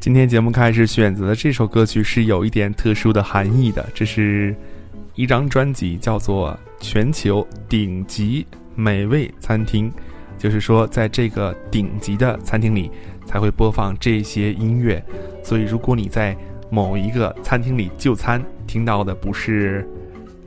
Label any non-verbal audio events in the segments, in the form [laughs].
今天节目开始选择的这首歌曲是有一点特殊的含义的，这是一张专辑，叫做《全球顶级美味餐厅》，就是说在这个顶级的餐厅里才会播放这些音乐。所以，如果你在某一个餐厅里就餐，听到的不是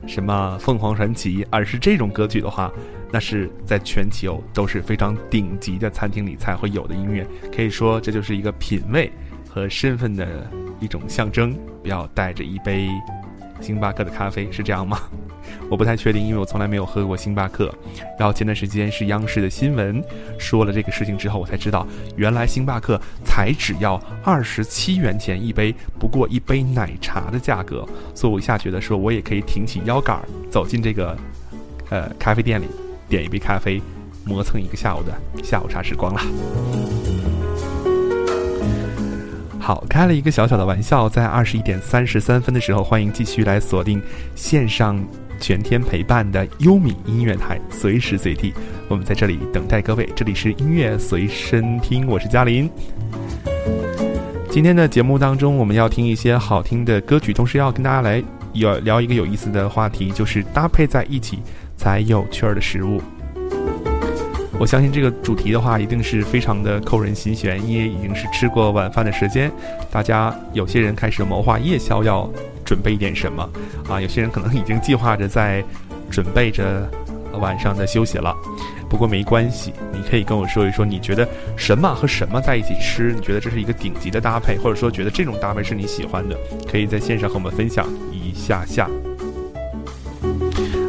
什么凤凰传奇，而是这种歌曲的话，那是在全球都是非常顶级的餐厅里才会有的音乐。可以说，这就是一个品味。和身份的一种象征，不要带着一杯星巴克的咖啡，是这样吗？我不太确定，因为我从来没有喝过星巴克。然后前段时间是央视的新闻说了这个事情之后，我才知道，原来星巴克才只要二十七元钱一杯，不过一杯奶茶的价格。所以我一下觉得说，我也可以挺起腰杆走进这个呃咖啡店里，点一杯咖啡，磨蹭一个下午的下午茶时光了。好，开了一个小小的玩笑，在二十一点三十三分的时候，欢迎继续来锁定线上全天陪伴的优米音乐台，随时随地，我们在这里等待各位。这里是音乐随身听，我是嘉林。今天的节目当中，我们要听一些好听的歌曲，同时要跟大家来有聊一个有意思的话题，就是搭配在一起才有趣儿的食物。我相信这个主题的话，一定是非常的扣人心弦，因为已经是吃过晚饭的时间，大家有些人开始谋划夜宵要准备一点什么，啊，有些人可能已经计划着在准备着晚上的休息了。不过没关系，你可以跟我说一说，你觉得什么和什么在一起吃，你觉得这是一个顶级的搭配，或者说觉得这种搭配是你喜欢的，可以在线上和我们分享一下下。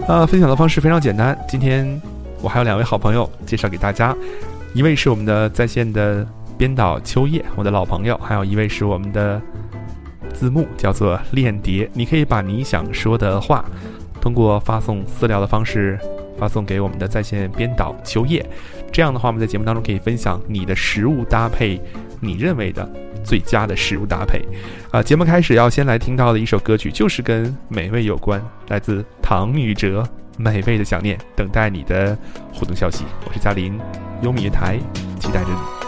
啊，分享的方式非常简单，今天。我还有两位好朋友介绍给大家，一位是我们的在线的编导秋叶，我的老朋友；还有一位是我们的字幕，叫做恋蝶。你可以把你想说的话，通过发送私聊的方式发送给我们的在线编导秋叶。这样的话，我们在节目当中可以分享你的食物搭配，你认为的最佳的食物搭配。啊，节目开始要先来听到的一首歌曲，就是跟美味有关，来自唐禹哲。美味的想念，等待你的互动消息。我是嘉林，优米台，期待着你。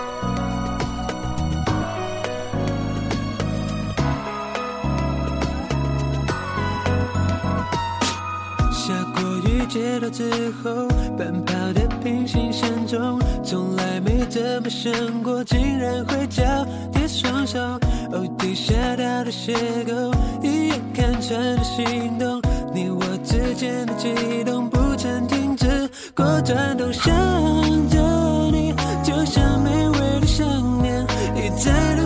下过雨街道之后，奔跑的平行线中，从来没这么想过，竟然会交叠双手。哦，地下道的邂逅，一眼看穿的心动。你我之间的悸动不曾停止，过转动想着你，就像美味的想念，一再的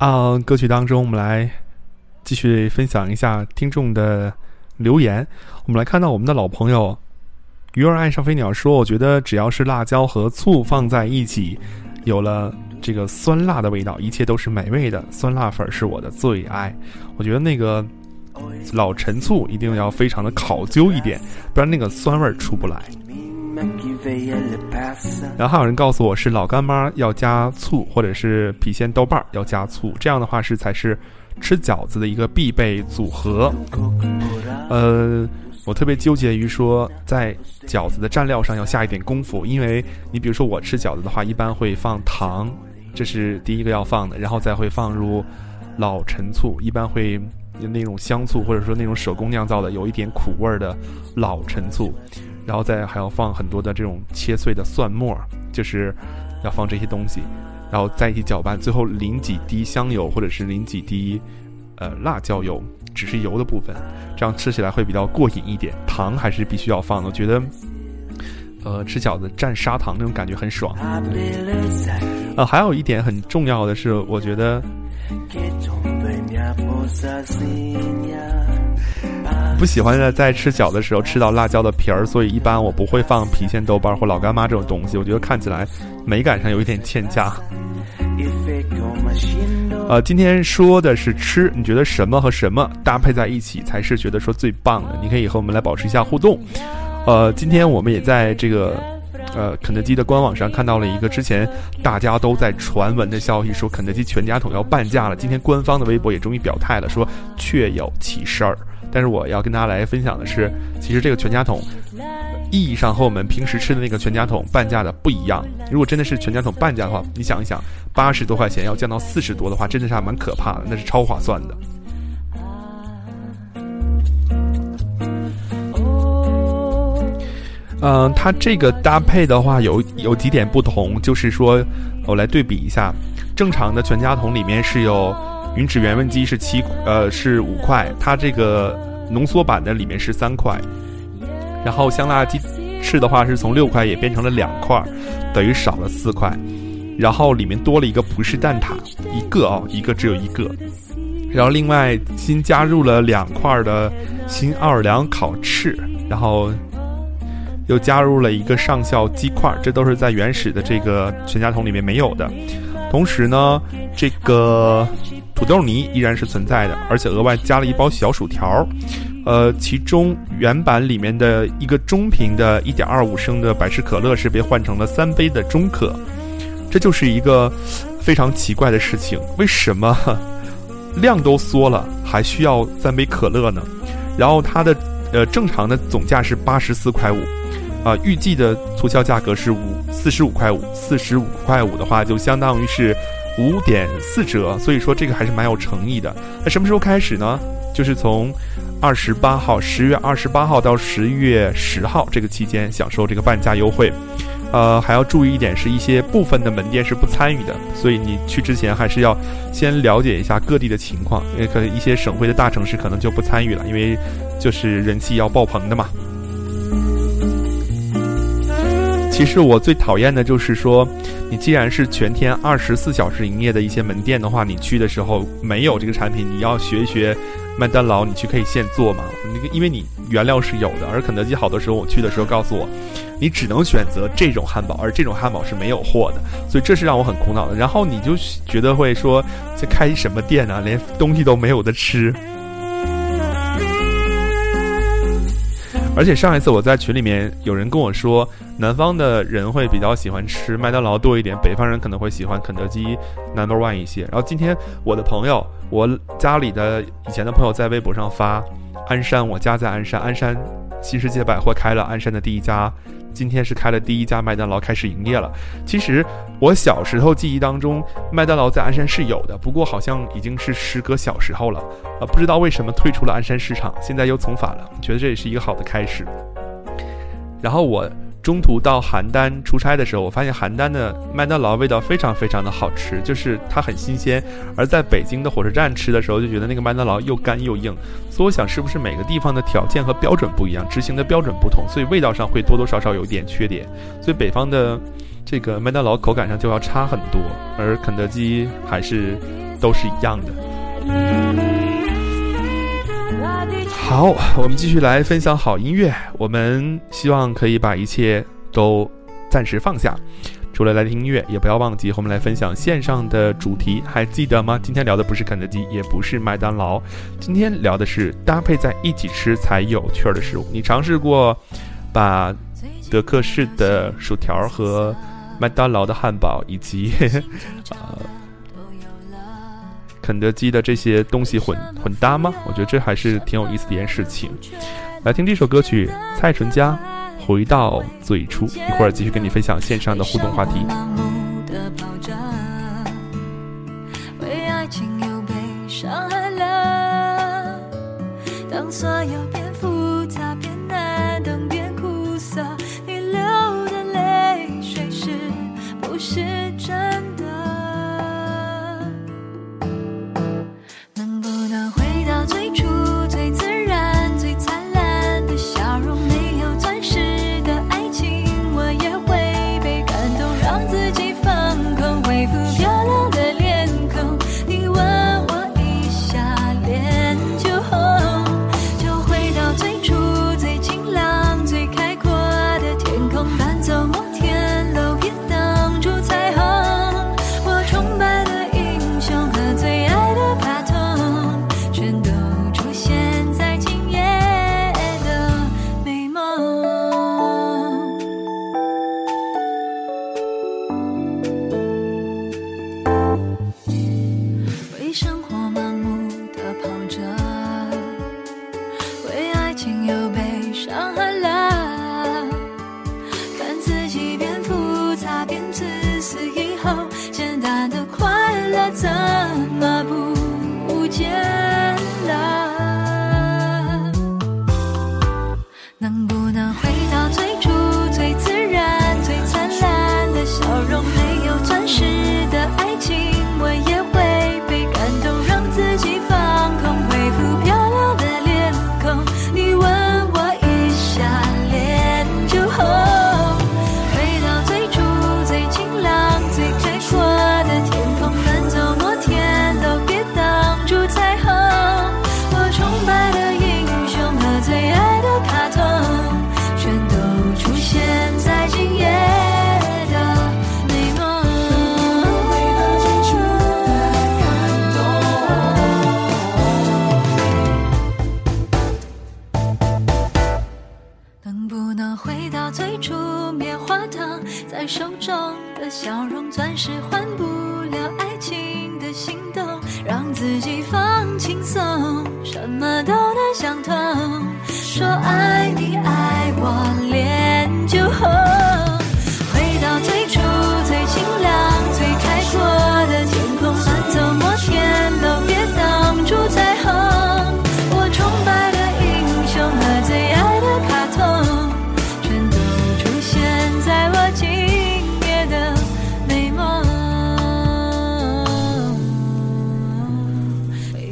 啊，歌曲当中我们来继续分享一下听众的留言。我们来看到我们的老朋友鱼儿爱上飞鸟说：“我觉得只要是辣椒和醋放在一起，有了这个酸辣的味道，一切都是美味的。酸辣粉是我的最爱。我觉得那个老陈醋一定要非常的考究一点，不然那个酸味儿出不来。”然后还有人告诉我是老干妈要加醋，或者是郫县豆瓣要加醋，这样的话是才是吃饺子的一个必备组合。呃，我特别纠结于说在饺子的蘸料上要下一点功夫，因为你比如说我吃饺子的话，一般会放糖，这是第一个要放的，然后再会放入老陈醋，一般会那种香醋或者说那种手工酿造的有一点苦味儿的老陈醋。然后再还要放很多的这种切碎的蒜末，就是要放这些东西，然后在一起搅拌，最后淋几滴香油或者是淋几滴呃辣椒油，只是油的部分，这样吃起来会比较过瘾一点。糖还是必须要放的，我觉得呃吃饺子蘸砂糖那种感觉很爽。呃，还有一点很重要的是，我觉得。不喜欢在在吃饺的时候吃到辣椒的皮儿，所以一般我不会放郫县豆瓣或老干妈这种东西。我觉得看起来美感上有一点欠佳。呃，今天说的是吃，你觉得什么和什么搭配在一起才是觉得说最棒的？你可以和我们来保持一下互动。呃，今天我们也在这个呃肯德基的官网上看到了一个之前大家都在传闻的消息，说肯德基全家桶要半价了。今天官方的微博也终于表态了，说确有其事儿。但是我要跟大家来分享的是，其实这个全家桶意义上和我们平时吃的那个全家桶半价的不一样。如果真的是全家桶半价的话，你想一想，八十多块钱要降到四十多的话，真的是还蛮可怕的，那是超划算的。嗯，它这个搭配的话有有几点不同，就是说我来对比一下，正常的全家桶里面是有。云指原味鸡是七，呃是五块，它这个浓缩版的里面是三块，然后香辣鸡翅的话是从六块也变成了两块，等于少了四块，然后里面多了一个葡式蛋挞，一个哦，一个只有一个，然后另外新加入了两块的新奥尔良烤翅，然后又加入了一个上校鸡块，这都是在原始的这个全家桶里面没有的，同时呢，这个。土豆泥依然是存在的，而且额外加了一包小薯条，呃，其中原版里面的一个中瓶的1.25升的百事可乐是被换成了三杯的中可，这就是一个非常奇怪的事情，为什么 [laughs] 量都缩了还需要三杯可乐呢？然后它的呃正常的总价是八十四块五，啊，预计的促销价格是五四十五块五，四十五块五的话就相当于是。五点四折，所以说这个还是蛮有诚意的。那什么时候开始呢？就是从二十八号，十月二十八号到十月十号这个期间享受这个半价优惠。呃，还要注意一点，是一些部分的门店是不参与的，所以你去之前还是要先了解一下各地的情况，因为可能一些省会的大城市可能就不参与了，因为就是人气要爆棚的嘛。其实我最讨厌的就是说，你既然是全天二十四小时营业的一些门店的话，你去的时候没有这个产品，你要学一学麦当劳，你去可以现做嘛。那个因为你原料是有的，而肯德基好多时候我去的时候告诉我，你只能选择这种汉堡，而这种汉堡是没有货的，所以这是让我很苦恼的。然后你就觉得会说，这开什么店啊，连东西都没有的吃。而且上一次我在群里面有人跟我说，南方的人会比较喜欢吃麦当劳多一点，北方人可能会喜欢肯德基 Number One 一些。然后今天我的朋友，我家里的以前的朋友在微博上发，鞍山，我家在鞍山，鞍山新世界百货开了鞍山的第一家。今天是开了第一家麦当劳开始营业了。其实我小时候记忆当中，麦当劳在鞍山是有的，不过好像已经是时隔小时候了，啊，不知道为什么退出了鞍山市场，现在又重返了。觉得这也是一个好的开始。然后我。中途到邯郸出差的时候，我发现邯郸的麦当劳味道非常非常的好吃，就是它很新鲜。而在北京的火车站吃的时候，就觉得那个麦当劳又干又硬。所以我想，是不是每个地方的条件和标准不一样，执行的标准不同，所以味道上会多多少少有一点缺点。所以北方的这个麦当劳口感上就要差很多，而肯德基还是都是一样的。好，我们继续来分享好音乐。我们希望可以把一切都暂时放下。除了来听音乐，也不要忘记和我们来分享线上的主题，还记得吗？今天聊的不是肯德基，也不是麦当劳，今天聊的是搭配在一起吃才有趣儿的食物。你尝试过把德克士的薯条和麦当劳的汉堡以及呃肯德基的这些东西混混搭吗？我觉得这还是挺有意思的一件事情。来听这首歌曲，蔡淳佳。回到最初，一会儿继续跟你分享线上的互动话题。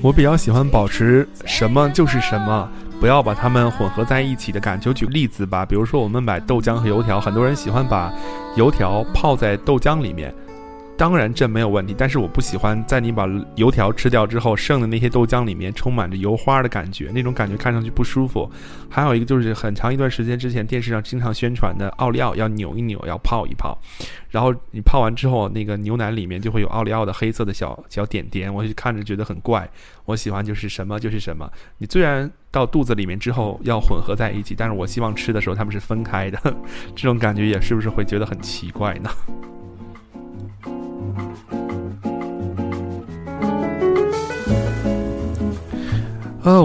我比较喜欢保持什么就是什么，不要把它们混合在一起的感觉。举个例子吧，比如说我们买豆浆和油条，很多人喜欢把油条泡在豆浆里面，当然这没有问题，但是我不喜欢在你把油条吃掉之后，剩的那些豆浆里面充满着油花的感觉，那种感觉看上去不舒服。还有一个就是很长一段时间之前电视上经常宣传的奥利奥要扭一扭，要泡一泡，然后你泡完之后，那个牛奶里面就会有奥利奥的黑色的小小点点，我就看着觉得很怪。我喜欢就是什么就是什么，你虽然到肚子里面之后要混合在一起，但是我希望吃的时候它们是分开的，[laughs] 这种感觉也是不是会觉得很奇怪呢？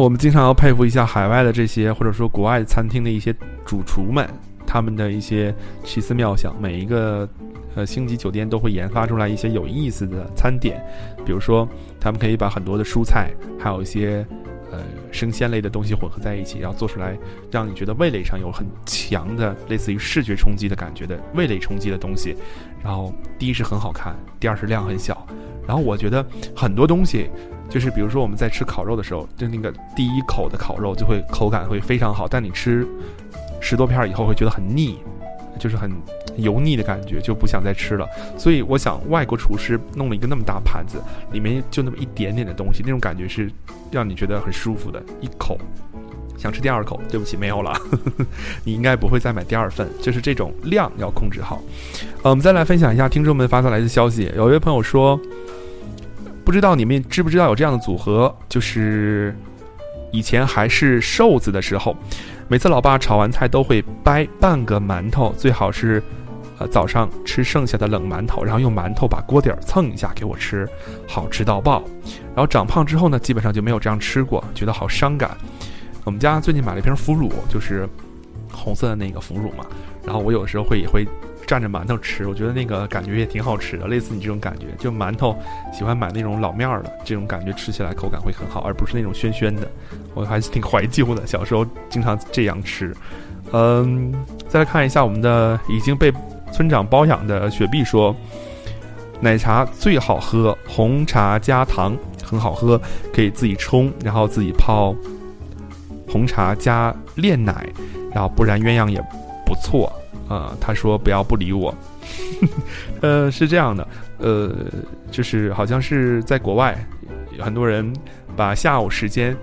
我们经常要佩服一下海外的这些，或者说国外餐厅的一些主厨们，他们的一些奇思妙想。每一个呃星级酒店都会研发出来一些有意思的餐点，比如说他们可以把很多的蔬菜，还有一些呃生鲜类的东西混合在一起，然后做出来让你觉得味蕾上有很强的类似于视觉冲击的感觉的味蕾冲击的东西。然后第一是很好看，第二是量很小。然后我觉得很多东西。就是比如说我们在吃烤肉的时候，就那个第一口的烤肉就会口感会非常好，但你吃十多片以后会觉得很腻，就是很油腻的感觉，就不想再吃了。所以我想，外国厨师弄了一个那么大盘子，里面就那么一点点的东西，那种感觉是让你觉得很舒服的。一口想吃第二口，对不起，没有了。[laughs] 你应该不会再买第二份，就是这种量要控制好。呃，我们再来分享一下听众们发过来的消息。有一位朋友说，不知道你们知不知道有这样的组合，就是以前还是瘦子的时候。每次老爸炒完菜都会掰半个馒头，最好是，呃早上吃剩下的冷馒头，然后用馒头把锅底儿蹭一下给我吃，好吃到爆。然后长胖之后呢，基本上就没有这样吃过，觉得好伤感。我们家最近买了一瓶腐乳，就是红色的那个腐乳嘛，然后我有时候会也会。蘸着馒头吃，我觉得那个感觉也挺好吃的，类似你这种感觉，就馒头喜欢买那种老面儿的，这种感觉吃起来口感会很好，而不是那种暄暄的。我还是挺怀旧的，小时候经常这样吃。嗯，再来看一下我们的已经被村长包养的雪碧说，奶茶最好喝，红茶加糖很好喝，可以自己冲，然后自己泡红茶加炼奶，然后不然鸳鸯也不错。呃，他说不要不理我，[laughs] 呃，是这样的，呃，就是好像是在国外，很多人把下午时间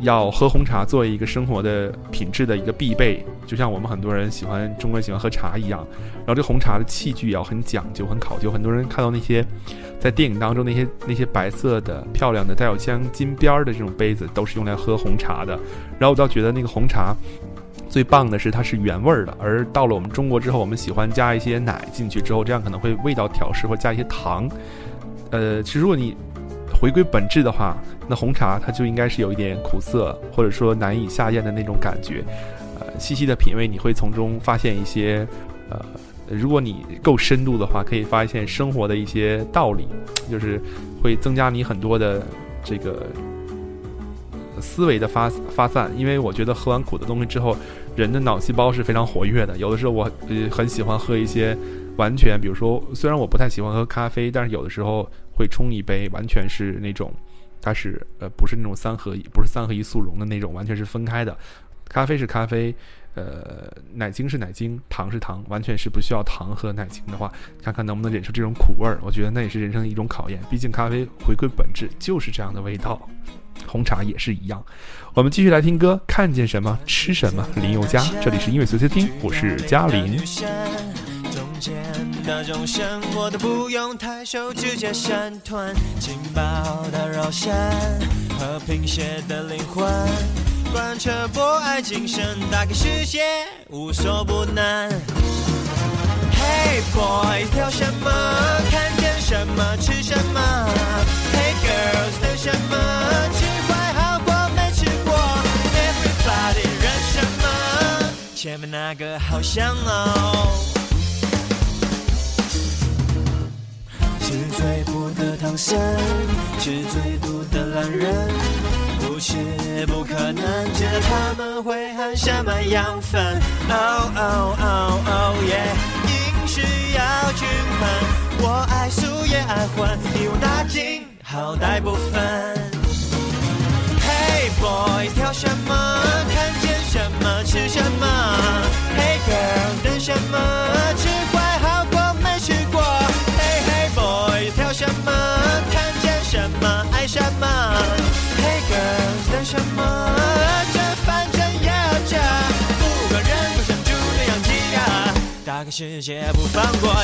要喝红茶作为一个生活的品质的一个必备，就像我们很多人喜欢中国人喜欢喝茶一样。然后这红茶的器具要很讲究、很考究。很多人看到那些在电影当中那些那些白色的、漂亮的、带有镶金边儿的这种杯子，都是用来喝红茶的。然后我倒觉得那个红茶。最棒的是它是原味儿的，而到了我们中国之后，我们喜欢加一些奶进去之后，这样可能会味道调试或加一些糖。呃，其实如果你回归本质的话，那红茶它就应该是有一点苦涩，或者说难以下咽的那种感觉。呃，细细的品味，你会从中发现一些，呃，如果你够深度的话，可以发现生活的一些道理，就是会增加你很多的这个思维的发发散。因为我觉得喝完苦的东西之后。人的脑细胞是非常活跃的，有的时候我呃很喜欢喝一些完全，比如说虽然我不太喜欢喝咖啡，但是有的时候会冲一杯，完全是那种它是呃不是那种三合一，不是三合一速溶的那种，完全是分开的。咖啡是咖啡，呃奶精是奶精，糖是糖，完全是不需要糖和奶精的话，看看能不能忍受这种苦味儿。我觉得那也是人生的一种考验，毕竟咖啡回归本质就是这样的味道。红茶也是一样，我们继续来听歌，看见什么吃什么。林宥嘉，这里是音乐随随听，我是嘉玲。的钟声我都不用抬手，直接闪团，劲爆的绕线和贫血的灵魂，贯彻博爱精神，打开世界无所不能。Hey boys，挑什么？看见什么吃什么？Hey girls，等什么？前面那个好香哦。吃最苦的唐僧，吃最毒的懒人，不是不可能，知道他们会含什么养分。Oh oh oh oh yeah，饮食要均衡，我爱素也爱荤，一网打尽，好歹不分。Hey boy，挑什么？吃什么？Hey girl，等什么？吃坏好过没吃过？Hey hey boy，挑。什么？看见什么？爱什么？Hey girls，等什么？这反正也要这，不管人都像猪那样挤呀，打开世界不放过。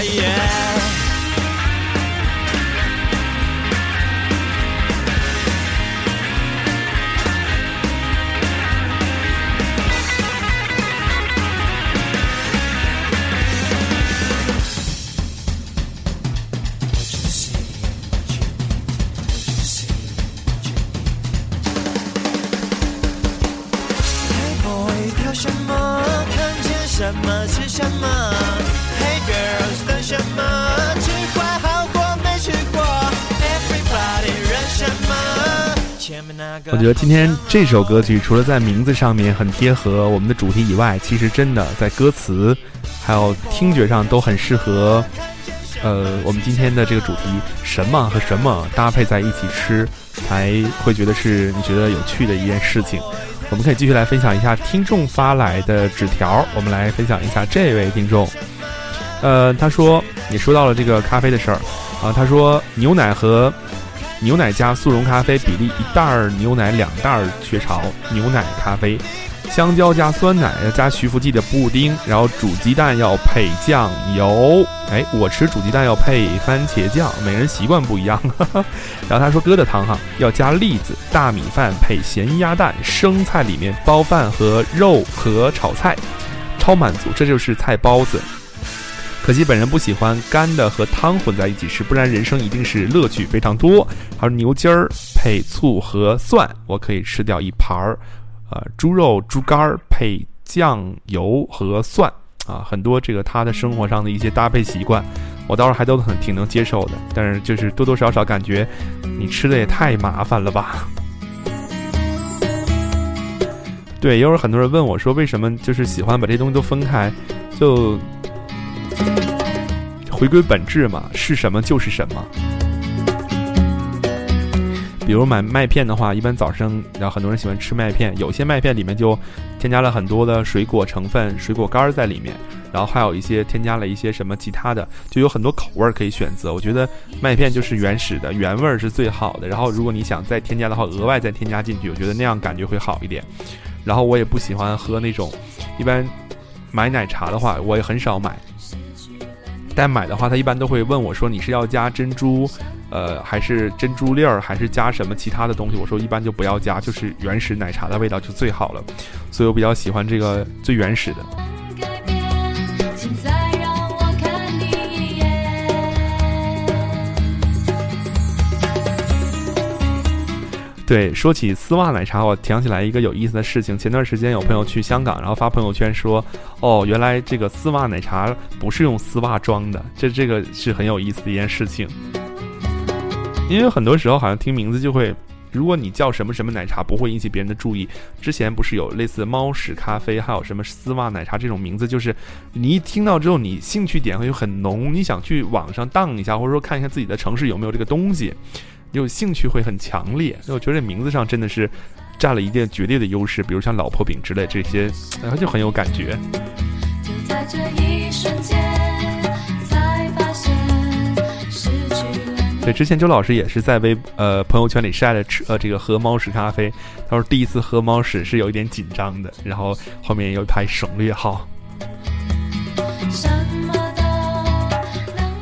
我觉得今天这首歌曲除了在名字上面很贴合我们的主题以外，其实真的在歌词还有听觉上都很适合。呃，我们今天的这个主题什么和什么搭配在一起吃，才会觉得是你觉得有趣的一件事情。我们可以继续来分享一下听众发来的纸条。我们来分享一下这位听众，呃，他说也说到了这个咖啡的事儿啊，他说牛奶和牛奶加速溶咖啡比例一袋儿牛奶两袋儿雀巢牛奶咖啡，香蕉加酸奶要加徐福记的布丁，然后煮鸡蛋要配酱油。哎，我吃煮鸡蛋要配番茄酱，每人习惯不一样。然后他说疙瘩汤哈要加栗子，大米饭配咸鸭蛋，生菜里面包饭和肉和炒菜，超满足，这就是菜包子。可惜本人不喜欢干的和汤混在一起吃，不然人生一定是乐趣非常多。还有牛筋儿配醋和蒜，我可以吃掉一盘儿。呃，猪肉猪肝儿配酱油和蒜啊，很多这个他的生活上的一些搭配习惯，我倒是还都很挺能接受的。但是就是多多少少感觉你吃的也太麻烦了吧。对，也有很多人问我说，为什么就是喜欢把这些东西都分开，就。回归本质嘛，是什么就是什么。比如买麦片的话，一般早上，然后很多人喜欢吃麦片，有些麦片里面就添加了很多的水果成分、水果干在里面，然后还有一些添加了一些什么其他的，就有很多口味可以选择。我觉得麦片就是原始的原味是最好的。然后如果你想再添加的话，额外再添加进去，我觉得那样感觉会好一点。然后我也不喜欢喝那种，一般买奶茶的话，我也很少买。但买的话，他一般都会问我说：“你是要加珍珠，呃，还是珍珠粒儿，还是加什么其他的东西？”我说：“一般就不要加，就是原始奶茶的味道就最好了。”所以我比较喜欢这个最原始的。对，说起丝袜奶茶，我想起来一个有意思的事情。前段时间有朋友去香港，然后发朋友圈说：“哦，原来这个丝袜奶茶不是用丝袜装的。”这这个是很有意思的一件事情。因为很多时候好像听名字就会，如果你叫什么什么奶茶，不会引起别人的注意。之前不是有类似猫屎咖啡，还有什么丝袜奶茶这种名字，就是你一听到之后，你兴趣点会很浓，你想去网上当一下，或者说看一下自己的城市有没有这个东西。有兴趣会很强烈，那我觉得这名字上真的是占了一定绝对的优势，比如像老婆饼之类这些，然后就很有感觉。就在这一瞬间对，之前周老师也是在微呃朋友圈里晒了吃呃这个喝猫屎咖啡，他说第一次喝猫屎是有一点紧张的，然后后面有一排省略号。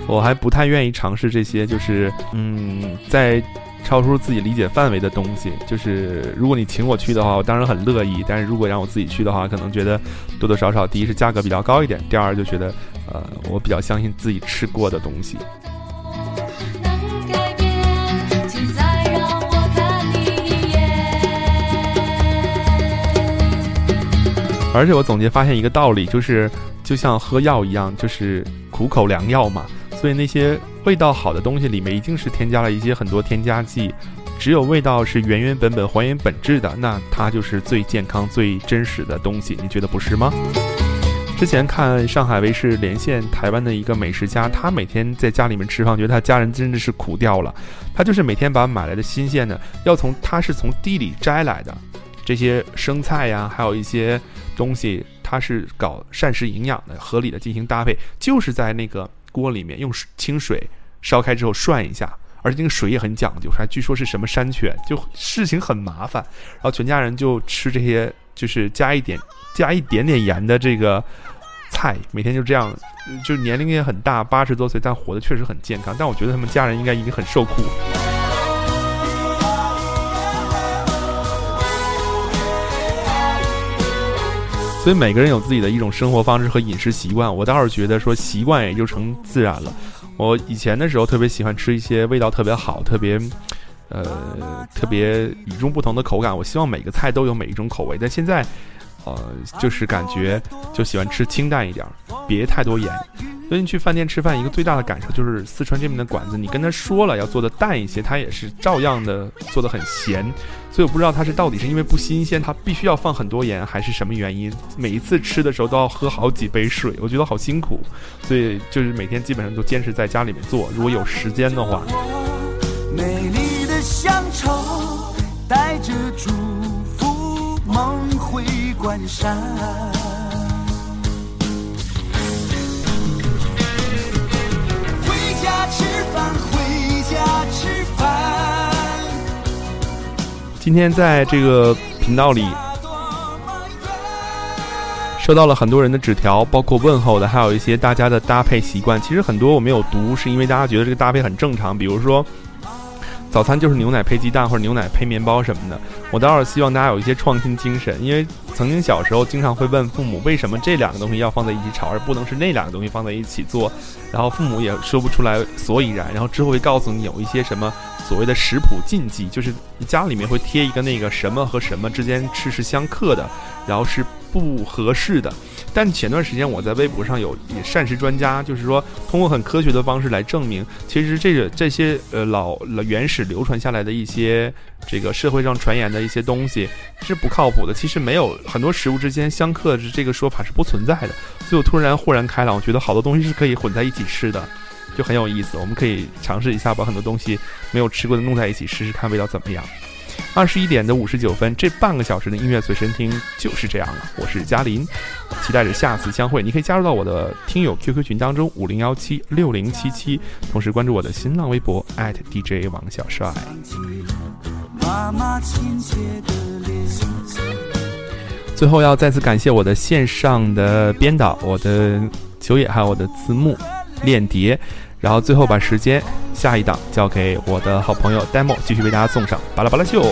我还不太愿意尝试这些，就是嗯，在超出自己理解范围的东西。就是如果你请我去的话，我当然很乐意；但是如果让我自己去的话，可能觉得多多少少，第一是价格比较高一点，第二就觉得呃，我比较相信自己吃过的东西。而且我总结发现一个道理，就是就像喝药一样，就是苦口良药嘛。所以那些味道好的东西里面一定是添加了一些很多添加剂，只有味道是原原本本还原本质的，那它就是最健康、最真实的东西。你觉得不是吗？之前看上海卫视连线台湾的一个美食家，他每天在家里面吃饭，觉得他家人真的是苦掉了。他就是每天把买来的新鲜的，要从他是从地里摘来的这些生菜呀，还有一些东西，它是搞膳食营养的，合理的进行搭配，就是在那个。锅里面用清水烧开之后涮一下，而且那个水也很讲究，还据说是什么山泉，就事情很麻烦。然后全家人就吃这些，就是加一点加一点点盐的这个菜，每天就这样，就是年龄也很大，八十多岁，但活得确实很健康。但我觉得他们家人应该已经很受苦。所以每个人有自己的一种生活方式和饮食习惯，我倒是觉得说习惯也就成自然了。我以前的时候特别喜欢吃一些味道特别好、特别，呃，特别与众不同的口感。我希望每个菜都有每一种口味，但现在。呃，就是感觉就喜欢吃清淡一点，别太多盐。所以你去饭店吃饭，一个最大的感受就是四川这边的馆子，你跟他说了要做的淡一些，他也是照样的做的很咸。所以我不知道他是到底是因为不新鲜，他必须要放很多盐，还是什么原因？每一次吃的时候都要喝好几杯水，我觉得好辛苦。所以就是每天基本上都坚持在家里面做，如果有时间的话。[laughs] 美丽的乡愁带着祝福梦关山。回家吃饭回家吃饭。今天在这个频道里收到了很多人的纸条，包括问候的，还有一些大家的搭配习惯。其实很多我没有读，是因为大家觉得这个搭配很正常。比如说，早餐就是牛奶配鸡蛋，或者牛奶配面包什么的。我倒是希望大家有一些创新精神，因为曾经小时候经常会问父母，为什么这两个东西要放在一起炒，而不能是那两个东西放在一起做？然后父母也说不出来所以然，然后之后会告诉你有一些什么所谓的食谱禁忌，就是家里面会贴一个那个什么和什么之间吃是相克的，然后是不合适的。但前段时间我在微博上有也膳食专家，就是说通过很科学的方式来证明，其实这个这些呃老老原始流传下来的一些这个社会上传言的一些东西是不靠谱的。其实没有很多食物之间相克这个说法是不存在的。所以我突然豁然开朗，我觉得好多东西是可以混在一起吃的，就很有意思。我们可以尝试一下，把很多东西没有吃过的弄在一起试试看味道怎么样。二十一点的五十九分，这半个小时的音乐随身听就是这样了。我是嘉林，期待着下次相会。你可以加入到我的听友 QQ 群当中，五零幺七六零七七，同时关注我的新浪微博 @DJ 王小帅。最后要再次感谢我的线上的编导，我的九野，还有我的字幕练碟。然后最后把时间下一档交给我的好朋友 demo，继续为大家送上巴拉巴拉秀。